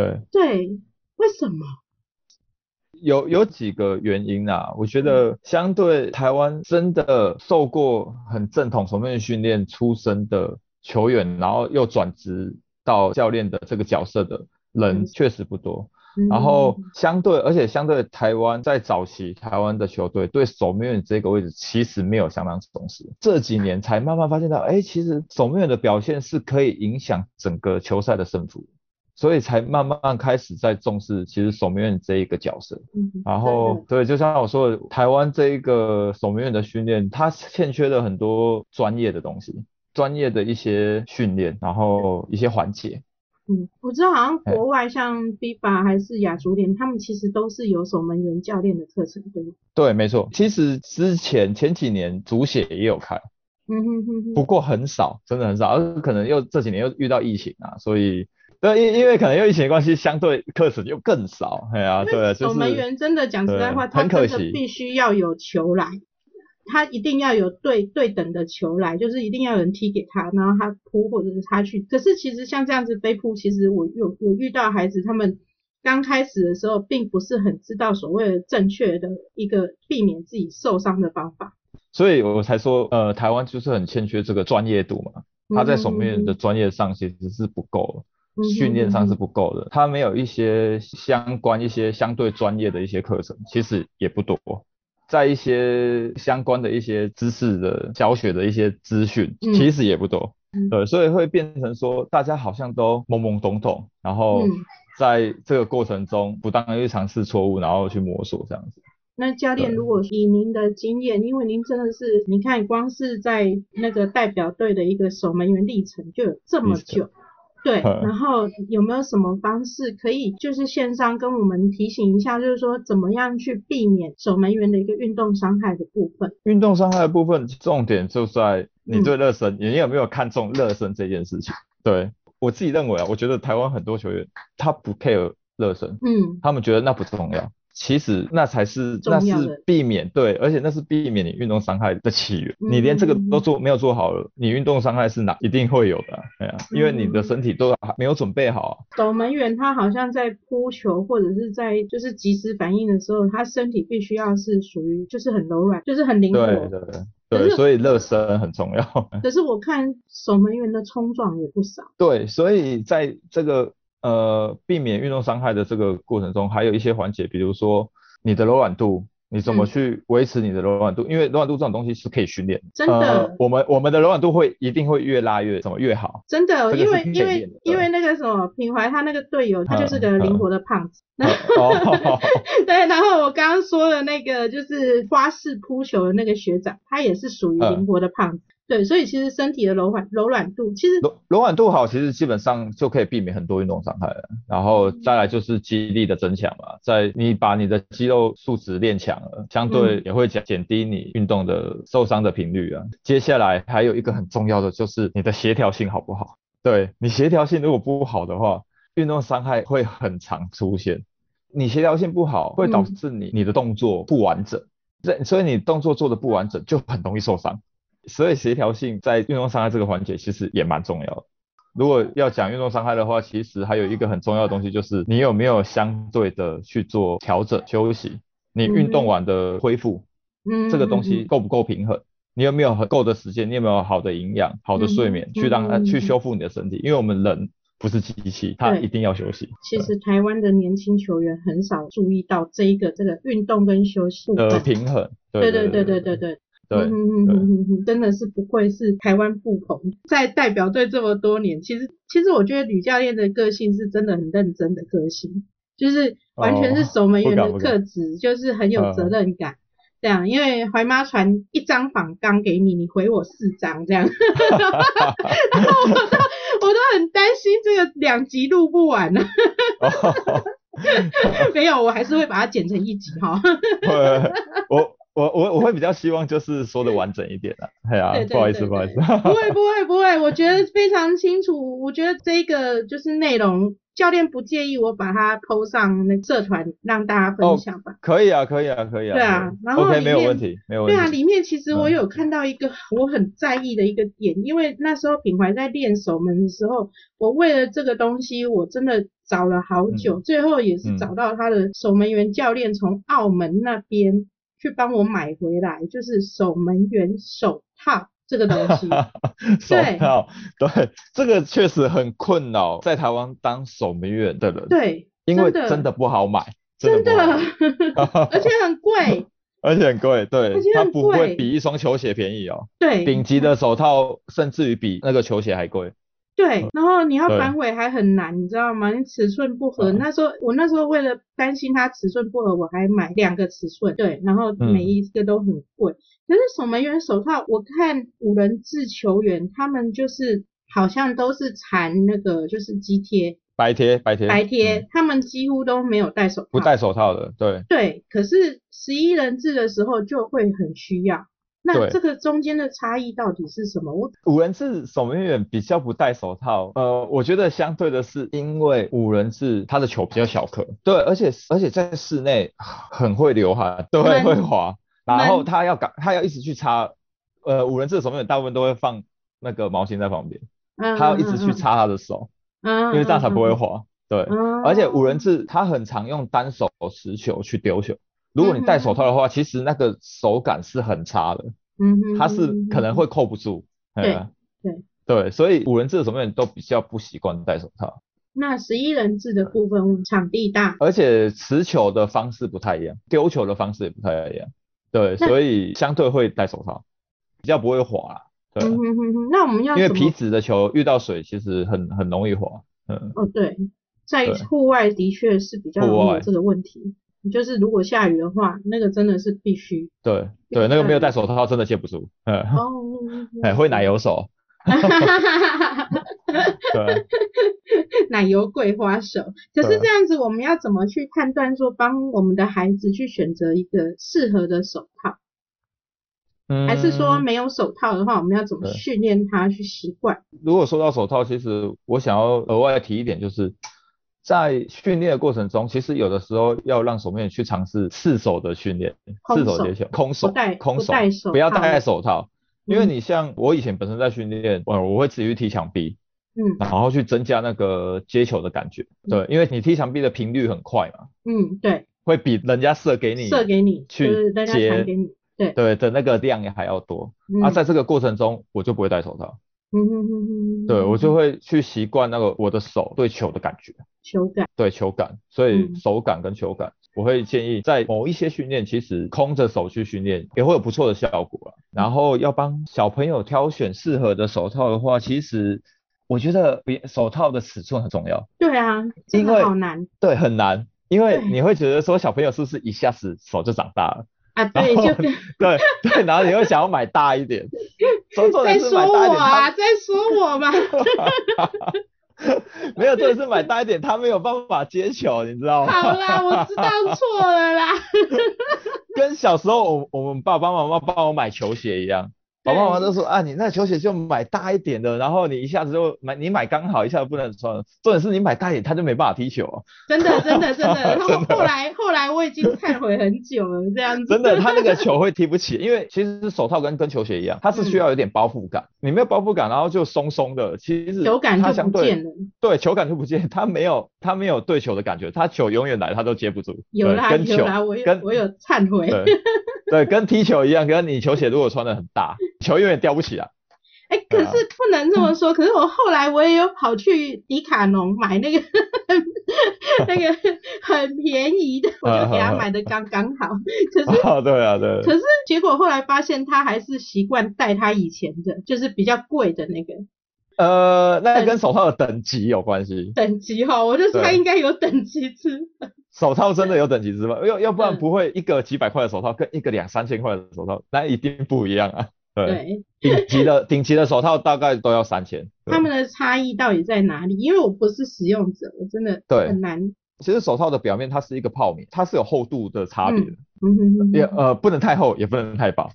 对，对，为什么？有有几个原因啊，我觉得相对台湾真的受过很正统守门员训练出身的球员，然后又转职到教练的这个角色的人确实不多。然后相对，而且相对台湾在早期台湾的球队对守门员这个位置其实没有相当重视，这几年才慢慢发现到，哎，其实守门员的表现是可以影响整个球赛的胜负。所以才慢慢开始在重视，其实守门员这一个角色。嗯，然后对，就像我说的，台湾这一个守门员的训练，它欠缺了很多专业的东西，专业的一些训练，然后一些环节。嗯，我知道好像国外像 FIBA 还是亚足联，他们其实都是有守门员教练的课程，对吗？对，没错。其实之前前几年足协也有开，嗯哼哼哼，不过很少，真的很少，而可能又这几年又遇到疫情啊，所以。对，因因为可能因为疫情关系，相对课程就更少。哎呀，对，守门员真的讲实在话，他真的必须要有球来，他一定要有对对等的球来，就是一定要有人踢给他，然后他扑或者是他去。可是其实像这样子飞扑，其实我有有遇到孩子，他们刚开始的时候并不是很知道所谓的正确的一个避免自己受伤的方法。所以我才说，呃，台湾就是很欠缺这个专业度嘛，他在守门员的专业上其实是不够。训练上是不够的，他没有一些相关、一些相对专业的一些课程，其实也不多。在一些相关的一些知识的教学的一些资讯，其实也不多。对，所以会变成说，大家好像都懵懵懂懂，然后在这个过程中不断的去尝试错误，然后去摸索这样子。那教练，如果以您的经验，因为您真的是，你看光是在那个代表队的一个守门员历程就有这么久。对，然后有没有什么方式可以就是线上跟我们提醒一下，就是说怎么样去避免守门员的一个运动伤害的部分？运动伤害的部分，重点就在你对热身，你有没有看重热身这件事情？对我自己认为啊，我觉得台湾很多球员他不 care 热身，嗯，他们觉得那不重要。其实那才是那是避免对，而且那是避免你运动伤害的起源。你连这个都做没有做好了，你运动伤害是哪一定会有的，对啊，因为你的身体都还没有准备好。守门员他好像在扑球或者是在就是及时反应的时候，他身体必须要是属于就是很柔软，就是很灵活。对对对，所以热身很重要。可是我看守门员的冲撞也不少。对，所以在这个。呃，避免运动伤害的这个过程中，还有一些环节，比如说你的柔软度，你怎么去维持你的柔软度？因为柔软度这种东西是可以训练。真的，我们我们的柔软度会一定会越拉越怎么越好。真的，因为因为因为那个什么品怀他那个队友，他就是个灵活的胖子。对，然后我刚刚说的那个就是花式扑球的那个学长，他也是属于灵活的胖子。对，所以其实身体的柔软柔软度，其实柔柔软度好，其实基本上就可以避免很多运动伤害了。然后再来就是肌力的增强嘛，在你把你的肌肉素质练强了，相对也会减减低你运动的受伤的频率啊。接下来还有一个很重要的就是你的协调性好不好？对你协调性如果不好的话，运动伤害会很常出现。你协调性不好，会导致你你的动作不完整，这所以你动作做的不完整，就很容易受伤。所以协调性在运动伤害这个环节其实也蛮重要的。如果要讲运动伤害的话，其实还有一个很重要的东西，就是你有没有相对的去做调整休息，你运动完的恢复，嗯，这个东西够不够平衡？你有没有很够的时间？你有没有好的营养、好的睡眠去让它去修复你的身体？因为我们人不是机器，它一定要休息。其实台湾的年轻球员很少注意到这一个这个运动跟休息的平衡。对对对对对对。对，嗯嗯嗯嗯真的是不愧是台湾布棚，在代表队这么多年，其实其实我觉得吕教练的个性是真的很认真的个性，就是完全是守门员的特质，就是很有责任感。这样，因为怀妈传一张访纲给你，你回我四张这样，然后我都我都很担心这个两集录不完呢。没有，我还是会把它剪成一集哈。我。我我我会比较希望就是说的完整一点啊，哎呀，不好意思不好意思，不会不会不会，我觉得非常清楚，我觉得这个就是内容，教练不介意我把它抛上那社团让大家分享吧？可以啊可以啊可以啊，对啊，然后 OK 没有问题没有问题，对啊，里面其实我有看到一个我很在意的一个点，因为那时候品怀在练守门的时候，我为了这个东西我真的找了好久，最后也是找到他的守门员教练从澳门那边。去帮我买回来，就是守门员手套这个东西。手套，对，这个确实很困扰在台湾当守门员的人。对，因为真的不好买，真的，而且很贵，而且很贵，对，它不会比一双球鞋便宜哦。对，顶级的手套甚至于比那个球鞋还贵。对，然后你要反悔还很难，你知道吗？你尺寸不合，那时候我那时候为了担心它尺寸不合，我还买两个尺寸，对，然后每一个都很贵。可是守门员手套，我看五人制球员他们就是好像都是缠那个就是肌贴，白贴白贴白贴，他们几乎都没有戴手套，不戴手套的，对对。可是十一人制的时候就会很需要。那这个中间的差异到底是什么？我五人制守门员比较不戴手套，呃，我觉得相对的是因为五人制他的球比较小颗，对，而且而且在室内很会流汗，对，会滑，然后他要赶，他要一直去擦，呃，五人制守门员大部分都会放那个毛巾在旁边，他要一直去擦他的手，因为这样才不会滑，对，而且五人制他很常用单手持球去丢球。如果你戴手套的话，其实那个手感是很差的，嗯哼，它是可能会扣不住，对对。对，所以五人制的守门员都比较不习惯戴手套。那十一人制的部分场地大，而且持球的方式不太一样，丢球的方式也不太一样，对，所以相对会戴手套，比较不会滑。对，那我们要因为皮质的球遇到水其实很很容易滑，嗯，哦对，在户外的确是比较有这个问题。就是如果下雨的话，那个真的是必须。对对，那个没有戴手套真的接不住。嗯。哦。哎，会奶油手。哈哈哈哈哈。对。奶油桂花手，可是这样子，我们要怎么去判断说帮我们的孩子去选择一个适合的手套？嗯。还是说没有手套的话，我们要怎么训练他去习惯？如果说到手套，其实我想要额外提一点，就是。在训练的过程中，其实有的时候要让守门员去尝试赤手的训练，赤手。接球，空手，空手，不要戴手套，因为你像我以前本身在训练，我我会自己去踢墙壁，嗯，然后去增加那个接球的感觉，对，因为你踢墙壁的频率很快嘛，嗯，对，会比人家射给你，射给你去接，给你对，对的那个量也还要多，啊，在这个过程中我就不会戴手套。嗯哼哼哼，对我就。会去习惯那个我的手对球的感觉，球感，对球感，所以手感跟球感，我会建议在某一些训练，其实空着手去训练也会有不错的效果。然后要帮小朋友挑选适合的手套的话，其实我觉得比手套的尺寸很重要。对啊，因为好难，对，很难，因为你会觉得说小朋友是不是一下子手就长大了？啊，对，就对对，然后你又想要买大一点，再说我啊，再说我吧？没有，这的是买大一点，他没有办法接球，你知道吗？好啦，我知道错了啦。跟小时候我我们爸爸妈妈帮我买球鞋一样。爸爸妈妈都说啊，你那球鞋就买大一点的，然后你一下子就买，你买刚好一下子不能穿。重点是你买大一点，他就没办法踢球啊。真的，真的，真的。然后后来，后来我已经忏悔很久了，这样子。真的，他那个球会踢不起，因为其实手套跟跟球鞋一样，它是需要有点包覆感。你没有包覆感，然后就松松的，其实球感就不见了。对，球感就不见，他没有，他没有对球的感觉，他球永远来，他都接不住。有啦，有啦，我有，我有忏悔。对，跟踢球一样，跟你球鞋如果穿的很大，球永远吊不起来。哎，可是不能这么说。可是我后来我也有跑去迪卡侬买那个那个很便宜的，我就给他买的刚刚好。可是，对啊，对。可是结果后来发现他还是习惯带他以前的，就是比较贵的那个。呃，那跟手套的等级有关系。等级哈，我就说它应该有等级之分。手套真的有等级之分，要要不然不会一个几百块的手套跟一个两三千块的手套，那一定不一样啊。对，顶级的顶级的手套大概都要三千。他们的差异到底在哪里？因为我不是使用者，我真的很难。其实手套的表面它是一个泡棉，它是有厚度的差别的。嗯哼也呃不能太厚，也不能太薄。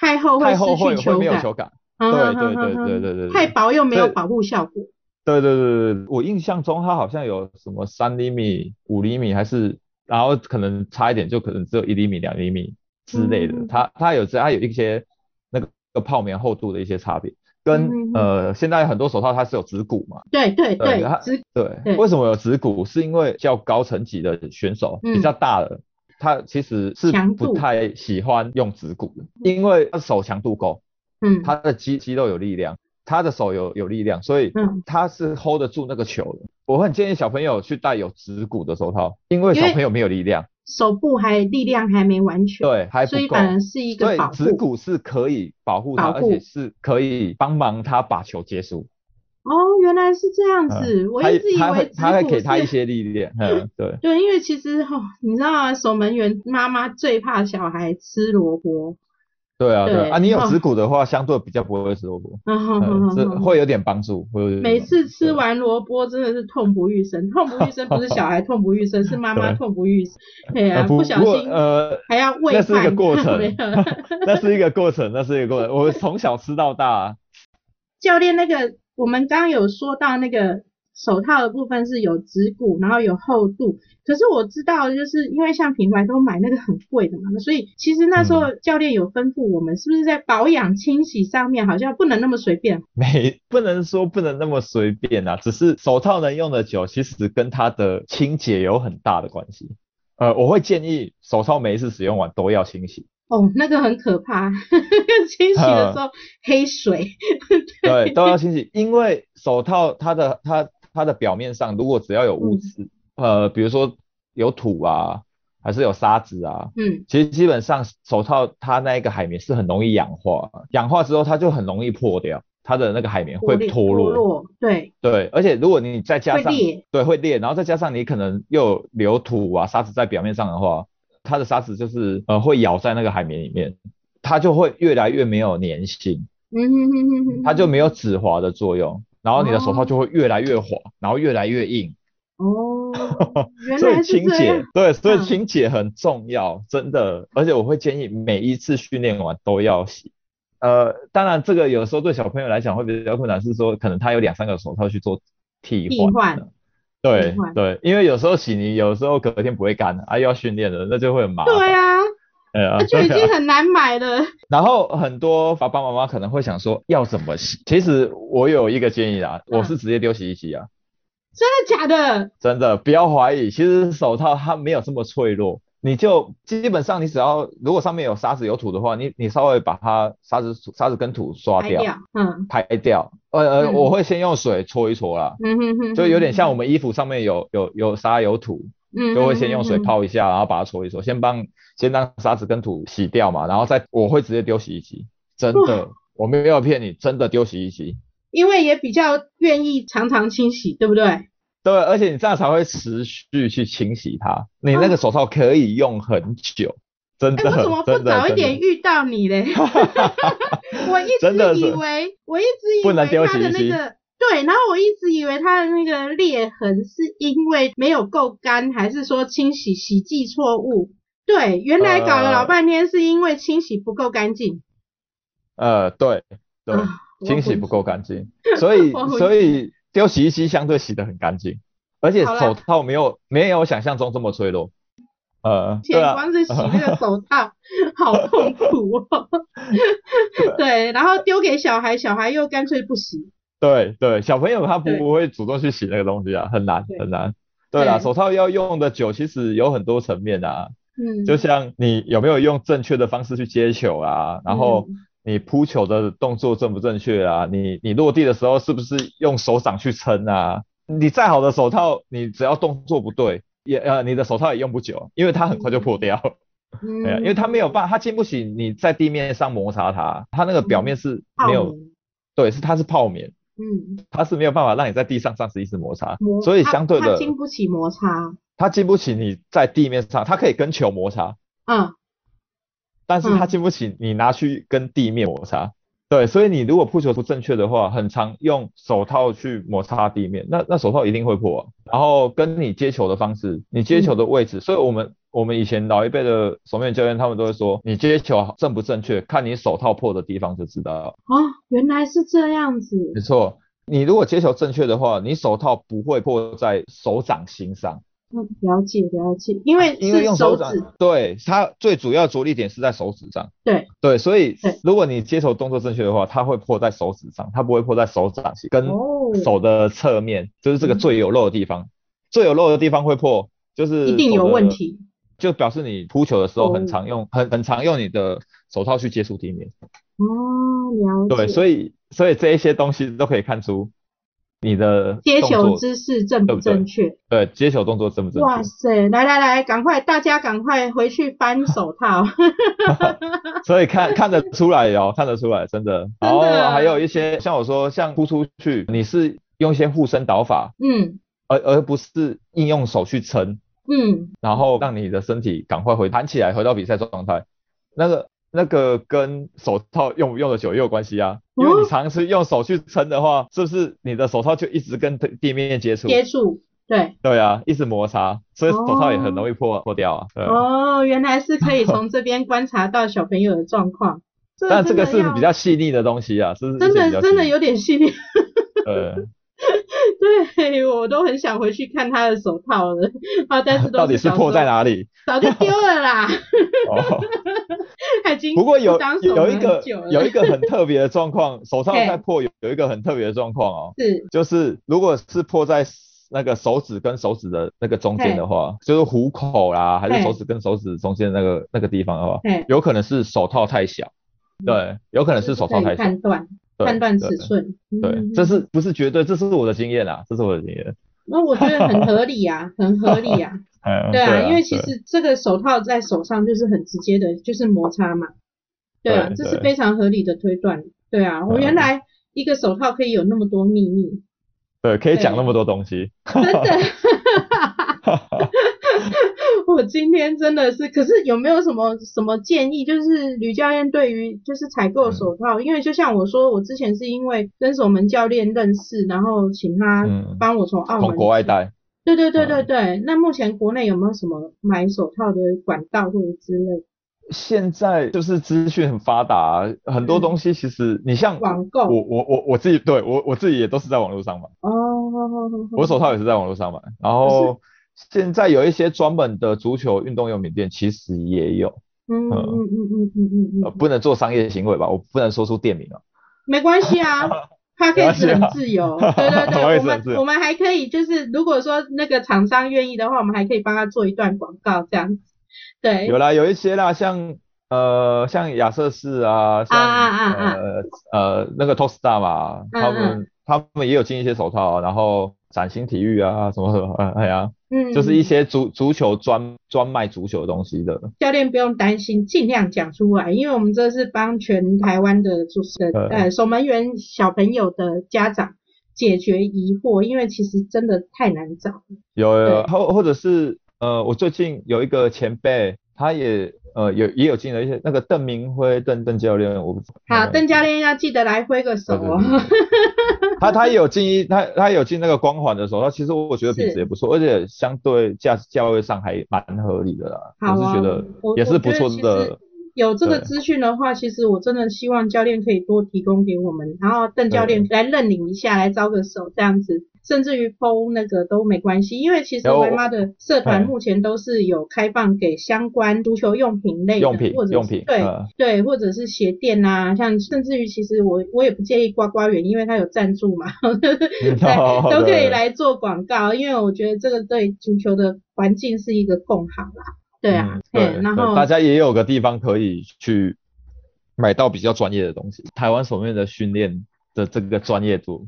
太厚会失去球感。对对对对对对。太薄又没有保护效果。对对对对我印象中它好像有什么三厘米、五厘米，还是然后可能差一点就可能只有一厘米、两厘米之类的。它它有它有一些那个泡棉厚度的一些差别。跟呃，现在很多手套它是有指骨嘛？对对对，指对。为什么有指骨？是因为较高层级的选手比较大的，他其实是不太喜欢用指骨的，因为他手强度够，嗯，他的肌肌肉有力量，他的手有有力量，所以他是 hold 得住那个球的。我很建议小朋友去戴有指骨的手套，因为小朋友没有力量。手部还力量还没完全，对，还不够，所以反而是一个保护。指骨是可以保护他，而且是可以帮忙他把球接住。哦，原来是这样子，我一直以为他会给他一些力量。嗯，对。对，因为其实哈，你知道啊，守门员妈妈最怕小孩吃萝卜。对啊，对啊，你有子骨的话，相对比较不会吃萝卜，这会有点帮助。每次吃完萝卜真的是痛不欲生，痛不欲生不是小孩 痛不欲生，是妈妈痛不欲生。对啊，不小心呃还要喂那是一个过程，那是一个过程，那是一个过程。我从小吃到大。教练，那个我们刚刚有说到那个。手套的部分是有指骨，然后有厚度。可是我知道，就是因为像品牌都买那个很贵的嘛，所以其实那时候教练有吩咐我们，是不是在保养清洗上面好像不能那么随便？没，不能说不能那么随便啊，只是手套能用的久，其实跟它的清洁有很大的关系。呃，我会建议手套每一次使用完都要清洗。哦，那个很可怕，清洗的时候黑水。对，都要清洗，因为手套它的它。它的表面上如果只要有污渍，呃，比如说有土啊，还是有沙子啊，嗯，其实基本上手套它那一个海绵是很容易氧化，氧化之后它就很容易破掉，它的那个海绵会脱落，对。对，而且如果你再加上对会裂，然后再加上你可能又留土啊沙子在表面上的话，它的沙子就是呃会咬在那个海绵里面，它就会越来越没有粘性，嗯哼哼哼哼，它就没有止滑的作用。然后你的手套就会越来越滑，然后越来越硬。哦，所以清洁对，所以清洁很重要，真的。而且我会建议每一次训练完都要洗。呃，当然这个有时候对小朋友来讲会比较困难，是说可能他有两三个手套去做替换。对对，因为有时候洗泥有时候隔天不会干啊，又要训练了，那就会很麻烦。对啊。那就已经很难买了。然后很多爸爸妈妈可能会想说，要怎么洗？其实我有一个建议啦，我是直接丢洗衣机啊。真的假的？真的，不要怀疑。其实手套它没有这么脆弱，你就基本上你只要如果上面有沙子有土的话，你你稍微把它沙子沙子跟土刷掉，嗯，拍掉。呃呃，我会先用水搓一搓啦，嗯哼哼，就有点像我们衣服上面有有有沙有土。嗯，就会先用水泡一下，然后把它搓一搓，先帮先让沙子跟土洗掉嘛，然后再我会直接丢洗衣机，真的，我没有骗你，真的丢洗衣机，因为也比较愿意常常清洗，对不对？对，而且你这样才会持续去清洗它，你那个手套可以用很久，真的。为什么不早一点遇到你嘞？我一直以为，我一直以为他的那个。对，然后我一直以为它的那个裂痕是因为没有够干，还是说清洗洗剂错误？对，原来搞了老半天是因为清洗不够干净。呃，对对，清洗不够干净，所以所以丢洗衣机相对洗得很干净，而且手套没有没有想象中这么脆弱。呃，对啊，光是洗那个手套好痛苦哦。对，然后丢给小孩，小孩又干脆不洗。对对，小朋友他不会主动去洗那个东西啊，很难很难。对啦，手套要用的久，其实有很多层面啊。嗯，就像你有没有用正确的方式去接球啊，然后你扑球的动作正不正确啊，你你落地的时候是不是用手掌去撑啊？你再好的手套，你只要动作不对，也呃你的手套也用不久，因为它很快就破掉。嗯，对啊，因为它没有办法，它经不起你在地面上摩擦它，它那个表面是没有，对，是它是泡棉。嗯，它是没有办法让你在地上上时一直摩擦，所以相对的，它经不起摩擦，它经不起你在地面上，它可以跟球摩擦，嗯，但是它经不起你拿去跟地面摩擦。对，所以你如果扑球不正确的话，很常用手套去摩擦地面，那那手套一定会破。然后跟你接球的方式，你接球的位置，所以我们我们以前老一辈的守门员教练他们都会说，你接球正不正确，看你手套破的地方就知道。哦，原来是这样子。没错，你如果接球正确的话，你手套不会破在手掌心上。嗯，了解了解，因为因为用手指，对它最主要着力点是在手指上，对。对，所以如果你接球动作正确的话，它会破在手指上，它不会破在手掌心跟手的侧面，就是这个最有肉的地方，最有肉的地方会破，就是一定有问题，就表示你扑球的时候很常用很很常用你的手套去接触地面。哦，了解。对，所以所以这一些东西都可以看出。你的接球姿势正不正确？对，接球动作正不正确？哇塞，来来来，赶快，大家赶快回去翻手套。所以看看得出来哦，看得出来，真的。然后还有一些像我说，像扑出去，你是用一些护身导法，嗯，而而不是硬用手去撑，嗯，然后让你的身体赶快回弹起来，回到比赛状态。那个。那个跟手套用不用的久也有关系啊，因为你长时用手去撑的话，是不是你的手套就一直跟地面接触？接触，对。对啊，一直摩擦，所以手套也很容易破破掉啊。哦，原来是可以从这边观察到小朋友的状况。但这个是比较细腻的东西啊，是真的真的有点细腻。对。对，我都很想回去看他的手套了。啊，但是 到底是破在哪里？早就丢了啦。哦。已经不过有有一个有一个很特别的状况，手套在破有有一个很特别的状况哦，是。就是如果是破在那个手指跟手指的那个中间的话，就是虎口啦，还是手指跟手指中间那个那个地方的话，有可能是手套太小，对，有可能是手套太小。判断判断尺寸，对，这是不是绝对？这是我的经验啦，这是我的经验。那我觉得很合理啊，很合理啊。对啊，因为其实这个手套在手上就是很直接的，就是摩擦嘛。对啊，这是非常合理的推断。对啊，我原来一个手套可以有那么多秘密。对，可以讲那么多东西。真的。我今天真的是，可是有没有什么什么建议？就是吕教练对于就是采购手套，因为就像我说，我之前是因为跟守门教练认识，然后请他帮我从澳门从国外带。对对对对对，那目前国内有没有什么买手套的管道或者之类？现在就是资讯很发达，很多东西其实你像网购，我我我我自己对我我自己也都是在网络上买。哦，我手套也是在网络上买，然后现在有一些专门的足球运动用品店，其实也有。嗯嗯嗯嗯嗯嗯嗯，不能做商业行为吧？我不能说出店名啊。没关系啊。他可以很自由，对对对，我们我们还可以就是，如果说那个厂商愿意的话，我们还可以帮他做一段广告这样子。对，有啦，有一些啦，像呃像亚瑟士啊，像呃呃那个 Tostar 嘛，他们他们也有进一些手套，然后崭新体育啊什么什么，哎呀。嗯，就是一些足足球专专卖足球东西的。教练不用担心，尽量讲出来，因为我们这是帮全台湾的主的呃。守门员小朋友的家长解决疑惑，因为其实真的太难找了。有有，或或者是呃，我最近有一个前辈，他也。呃，有也有进了一些那个邓明辉邓邓教练，我好，邓教练要记得来挥个手哦。他他也有进一他他有进那个光环的时候，他其实我觉得品质也不错，而且相对价价位上还蛮合理的啦。我是觉得也是不错的。有这个资讯的话，其实我真的希望教练可以多提供给我们，然后邓教练来认领一下，来招个手这样子。甚至于剖那个都没关系，因为其实维妈的社团目前都是有开放给相关足球用品类的，或者是对对，或者是鞋垫啊，像甚至于其实我我也不介意刮刮园，因为它有赞助嘛，对，都可以来做广告，因为我觉得这个对足球的环境是一个共好啦，对啊，对，然后大家也有个地方可以去买到比较专业的东西，台湾所面的训练的这个专业度。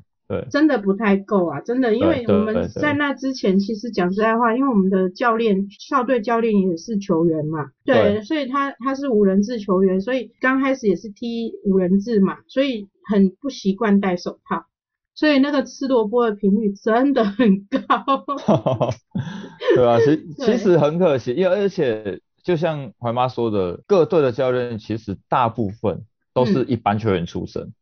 真的不太够啊，真的，因为我们在那之前，其实讲实在话，因为我们的教练校队教练也是球员嘛，对，所以他他是五人制球员，所以刚开始也是踢五人制嘛，所以很不习惯戴手套，所以那个吃萝卜的频率真的很高。对啊，其 其实很可惜，因为而且就像怀妈说的，各队的教练其实大部分都是一般球员出身。嗯，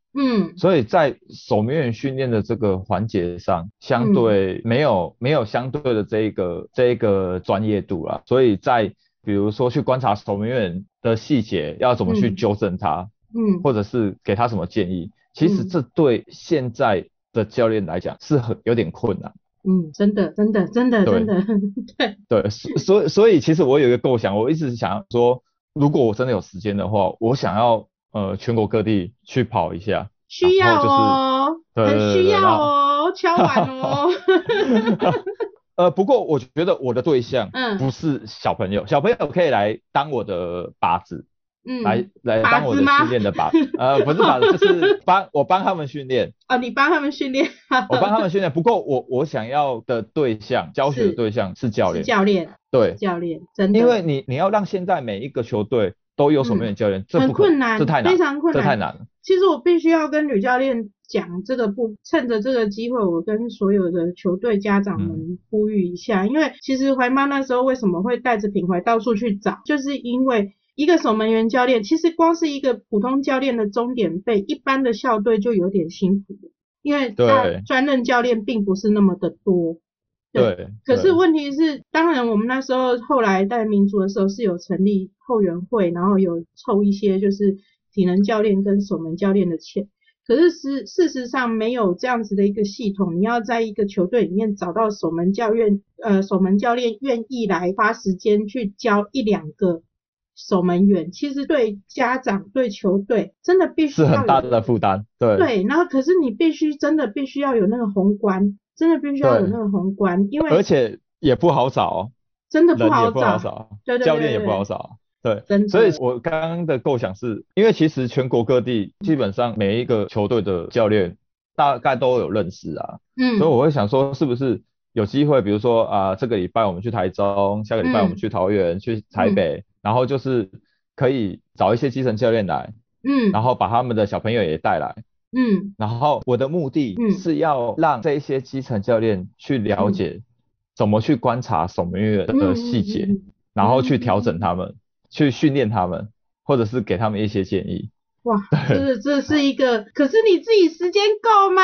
所以在守门员训练的这个环节上，相对没有没有相对的这一个这一个专业度啦。所以在比如说去观察守门员的细节，要怎么去纠正他，嗯，或者是给他什么建议，其实这对现在的教练来讲是很有点困难。嗯，真的真的真的真的，对 对，所以所以其实我有一个构想，我一直想说，如果我真的有时间的话，我想要。呃，全国各地去跑一下，需要哦，很需要哦，敲碗哦。呃，不过我觉得我的对象，嗯，不是小朋友，小朋友可以来当我的靶子，嗯，来来当我的训练的靶，呃，不是靶子，就是 帮我帮他们训练。哦，你帮他们训练？我帮他们训练。不过我我想要的对象，教学的对象是教练。教练。对。教练，真的。因为你你要让现在每一个球队。都有守门员教练，很困难，这太难，非常困难，这太难了。其实我必须要跟吕教练讲这个不，趁着这个机会，我跟所有的球队家长们呼吁一下，因为其实怀妈那时候为什么会带着品怀到处去找，就是因为一个守门员教练，其实光是一个普通教练的终点费，一般的校队就有点辛苦了，因为他专任教练并不是那么的多。对，可是问题是，当然我们那时候后来带民族的时候是有成立后援会，然后有凑一些就是体能教练跟守门教练的钱。可是事事实上没有这样子的一个系统，你要在一个球队里面找到守门教练，呃，守门教练愿意来花时间去教一两个守门员，其实对家长对球队真的必须是很大的负担。对对，然后可是你必须真的必须要有那个宏观。真的必须要有那个宏观，因为而且也不好找，真的不好找，教练也不好找，对，所以我刚刚的构想是，因为其实全国各地基本上每一个球队的教练大概都有认识啊，嗯，所以我会想说，是不是有机会，比如说啊，这个礼拜我们去台中，下个礼拜我们去桃园，去台北，然后就是可以找一些基层教练来，嗯，然后把他们的小朋友也带来。嗯，然后我的目的是要让这些基层教练去了解怎么去观察守门员的细节，然后去调整他们，去训练他们，或者是给他们一些建议。哇，这这是一个，可是你自己时间够吗？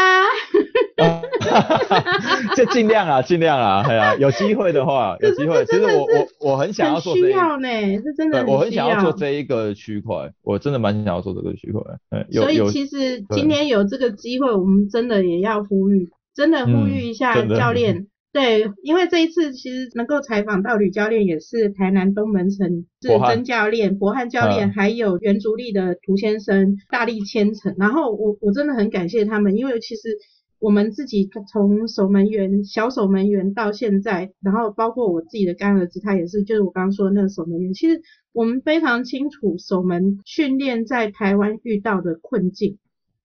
就尽量啊，尽量啊，对啊，有机会的话，有机会。其实我我我很想要做这个呢，是真的。我很想要做这一个区块，我真的蛮想要做这个区块。嗯，所以其实今天有这个机会，我们真的也要呼吁，真的呼吁一下教练。对，因为这一次其实能够采访到吕教练，也是台南东门城是曾教练、博汉教练，还有原竹力的涂先生大力牵成。然后我我真的很感谢他们，因为其实我们自己从守门员、小守门员到现在，然后包括我自己的干儿子，他也是，就是我刚刚说的那个守门员。其实我们非常清楚守门训练在台湾遇到的困境，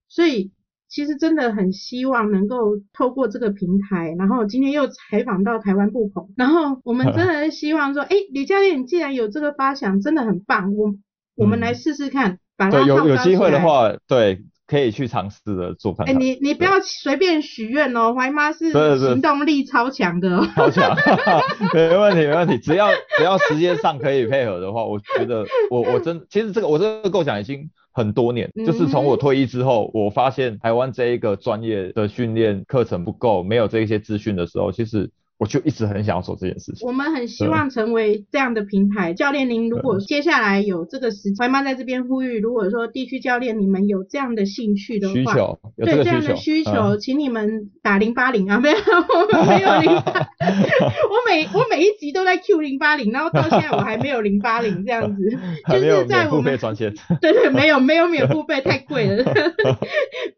所以。其实真的很希望能够透过这个平台，然后今天又采访到台湾布棚，然后我们真的是希望说，哎，李教练，你既然有这个发想，真的很棒，我我们来试试看，把它有有机会的话，对，可以去尝试的做看。哎，你你不要随便许愿哦，怀妈是行动力超强的，超强，没问题没问题，只要只要时间上可以配合的话，我觉得 我我真其实这个我这个构想已经。很多年，就是从我退役之后，我发现台湾这一个专业的训练课程不够，没有这一些资讯的时候，其实。我就一直很想要做这件事情。我们很希望成为这样的平台。教练，您如果接下来有这个时，怀妈在这边呼吁，如果说地区教练你们有这样的兴趣的话，需求，对这样的需求，请你们打零八零啊，没有，我们没有零。我每 我每一集都在 Q 零八零，然后到现在我还没有零八零这样子，就是在我们。对对，没有没有免付费，太贵了。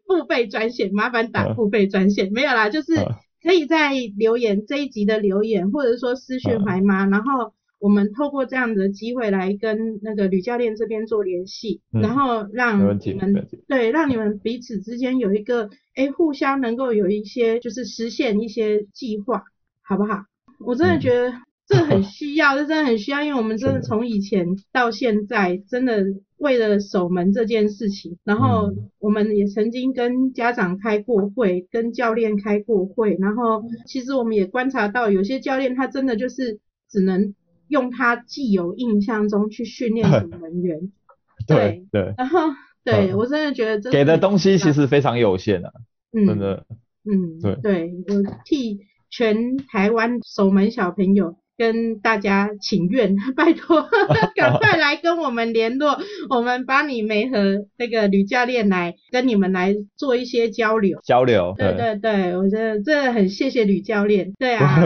付费专线，麻烦打付费专线，没有啦，就是。可以在留言这一集的留言，或者说私讯怀妈，然后我们透过这样的机会来跟那个吕教练这边做联系，然后让你们对让你们彼此之间有一个哎互相能够有一些就是实现一些计划，好不好？我真的觉得。这很 需要，这真的很需要，因为我们真的从以前到现在，真的为了守门这件事情，然后我们也曾经跟家长开过会，跟教练开过会，然后其实我们也观察到，有些教练他真的就是只能用他既有印象中去训练守门员。对 对。然后，对我真的觉得给的东西其实非常有限啊，真的。嗯，对，对我替全台湾守门小朋友。跟大家请愿，拜托，赶快来跟我们联络，我们帮你媒和那个吕教练来跟你们来做一些交流。交流，对对对，我觉得真的很谢谢吕教练。对啊，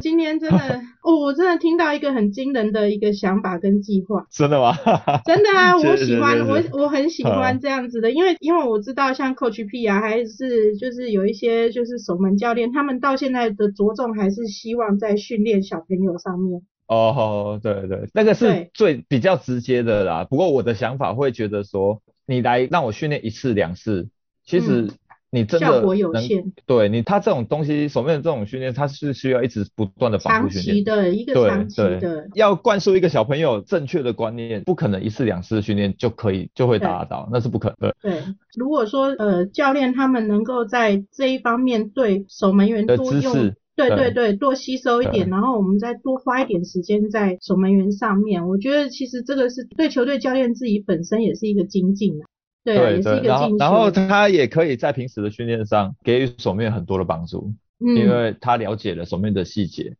今天真的，哦，我真的听到一个很惊人的一个想法跟计划。真的吗？真的啊，我喜欢，我我很喜欢这样子的，因为因为我知道像 Coach P 啊，还是就是有一些就是守门教练，他们到现在的着重还是希望在训练小。朋友上面哦，对对，那个是最比较直接的啦。不过我的想法会觉得说，你来让我训练一次两次，其实你真的效果有限。对你，他这种东西，手面的这种训练，它是需要一直不断的反复训练。长期的一个长期的，要灌输一个小朋友正确的观念，不可能一次两次训练就可以就会达到，那是不可能。对，如果说呃教练他们能够在这一方面对守门员多用。对对对，多吸收一点，然后我们再多花一点时间在守门员上面。我觉得其实这个是对球队教练自己本身也是一个精进啊。对，也是一个进然后他也可以在平时的训练上给予守门员很多的帮助，因为他了解了守门员的细节，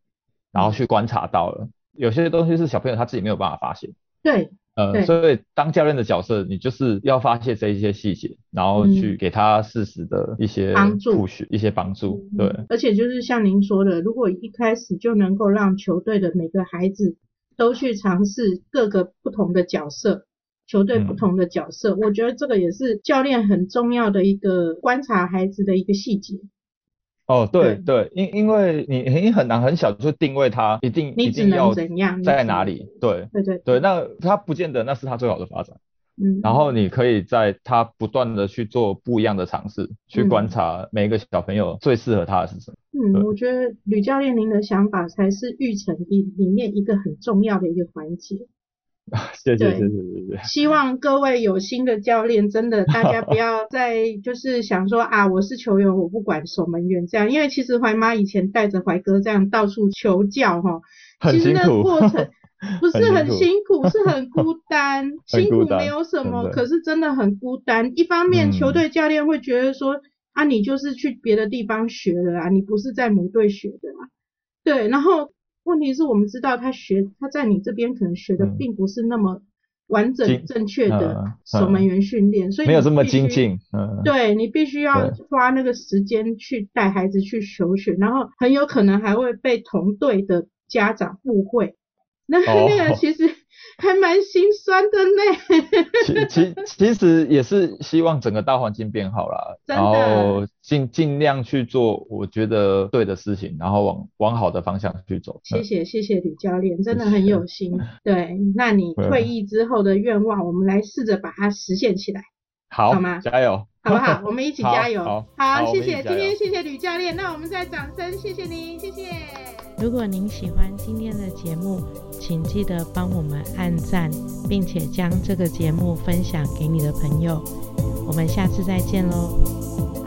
然后去观察到了有些东西是小朋友他自己没有办法发现。对。呃，所以当教练的角色，你就是要发现这一些细节，然后去给他适时的一些帮助，一些帮助。对，而且就是像您说的，如果一开始就能够让球队的每个孩子都去尝试各个不同的角色，球队不同的角色，我觉得这个也是教练很重要的一个观察孩子的一个细节。哦，对对，因因为你你很难很小就定位他一定一定要在哪里，对对对对，那他不见得那是他最好的发展，嗯，然后你可以在他不断的去做不一样的尝试，去观察每一个小朋友最适合他的是什么。嗯，我觉得吕教练您的想法才是育成里里面一个很重要的一个环节。谢谢谢谢谢谢。希望各位有心的教练，真的大家不要再就是想说啊，我是球员，我不管守门员这样，因为其实怀妈以前带着怀哥这样到处求教哈，其实那过程 不是很辛苦，是 很孤单，辛苦没有什么，可是真的很孤单。一方面球队教练会觉得说啊，你就是去别的地方学的啊，你不是在母队学的啊，对，然后。问题是我们知道他学他在你这边可能学的并不是那么完整正确的守门员训练，所以没有这么精进。嗯，对你必须要花那个时间去带孩子去求学，然后很有可能还会被同队的家长误会。那 那个其实。还蛮心酸的呢。其其 其实也是希望整个大环境变好了，然后尽尽量去做我觉得对的事情，然后往往好的方向去走。谢谢谢谢吕教练，真的很有心。对，那你退役之后的愿望，我们来试着把它实现起来，好好吗？加油，好不好？我们一起加油。好，谢谢今天谢谢吕教练，那我们再掌声谢谢您，谢谢。如果您喜欢今天的节目，请记得帮我们按赞，并且将这个节目分享给你的朋友。我们下次再见喽。